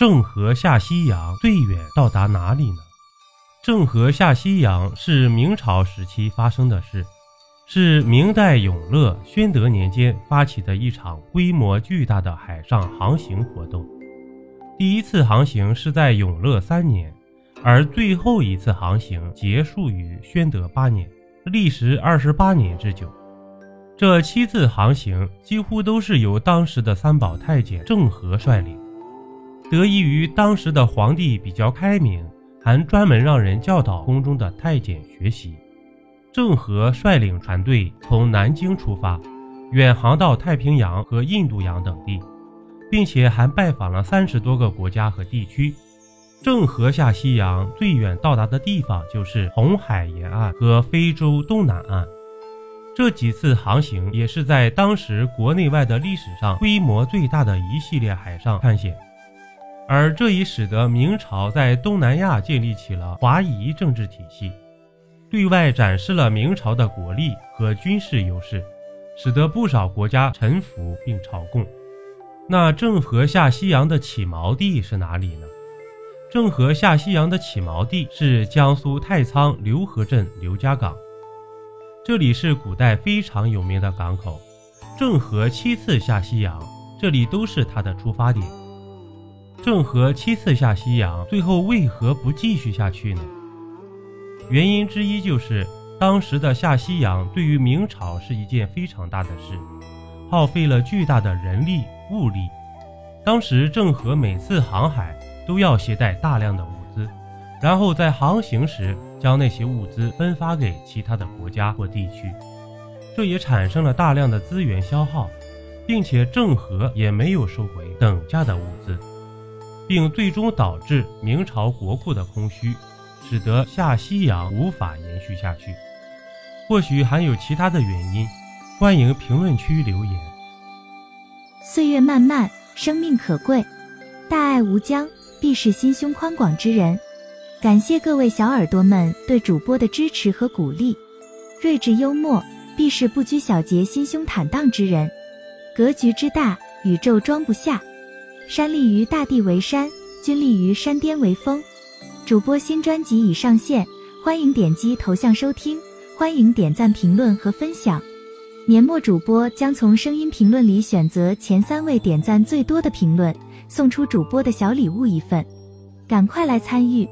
郑和下西洋最远到达哪里呢？郑和下西洋是明朝时期发生的事，是明代永乐、宣德年间发起的一场规模巨大的海上航行活动。第一次航行是在永乐三年，而最后一次航行结束于宣德八年，历时二十八年之久。这七次航行几乎都是由当时的三宝太监郑和率领。得益于当时的皇帝比较开明，还专门让人教导宫中的太监学习。郑和率领船队从南京出发，远航到太平洋和印度洋等地，并且还拜访了三十多个国家和地区。郑和下西洋最远到达的地方就是红海沿岸和非洲东南岸。这几次航行也是在当时国内外的历史上规模最大的一系列海上探险。而这也使得明朝在东南亚建立起了华夷政治体系，对外展示了明朝的国力和军事优势，使得不少国家臣服并朝贡。那郑和下西洋的起锚地是哪里呢？郑和下西洋的起锚地是江苏太仓刘河镇刘家港，这里是古代非常有名的港口。郑和七次下西洋，这里都是他的出发点。郑和七次下西洋，最后为何不继续下去呢？原因之一就是当时的下西洋对于明朝是一件非常大的事，耗费了巨大的人力物力。当时郑和每次航海都要携带大量的物资，然后在航行时将那些物资分发给其他的国家或地区，这也产生了大量的资源消耗，并且郑和也没有收回等价的物资。并最终导致明朝国库的空虚，使得下西洋无法延续下去。或许还有其他的原因，欢迎评论区留言。岁月漫漫，生命可贵，大爱无疆，必是心胸宽广之人。感谢各位小耳朵们对主播的支持和鼓励。睿智幽默，必是不拘小节、心胸坦荡之人。格局之大，宇宙装不下。山立于大地为山，君立于山巅为峰。主播新专辑已上线，欢迎点击头像收听，欢迎点赞、评论和分享。年末主播将从声音评论里选择前三位点赞最多的评论，送出主播的小礼物一份，赶快来参与！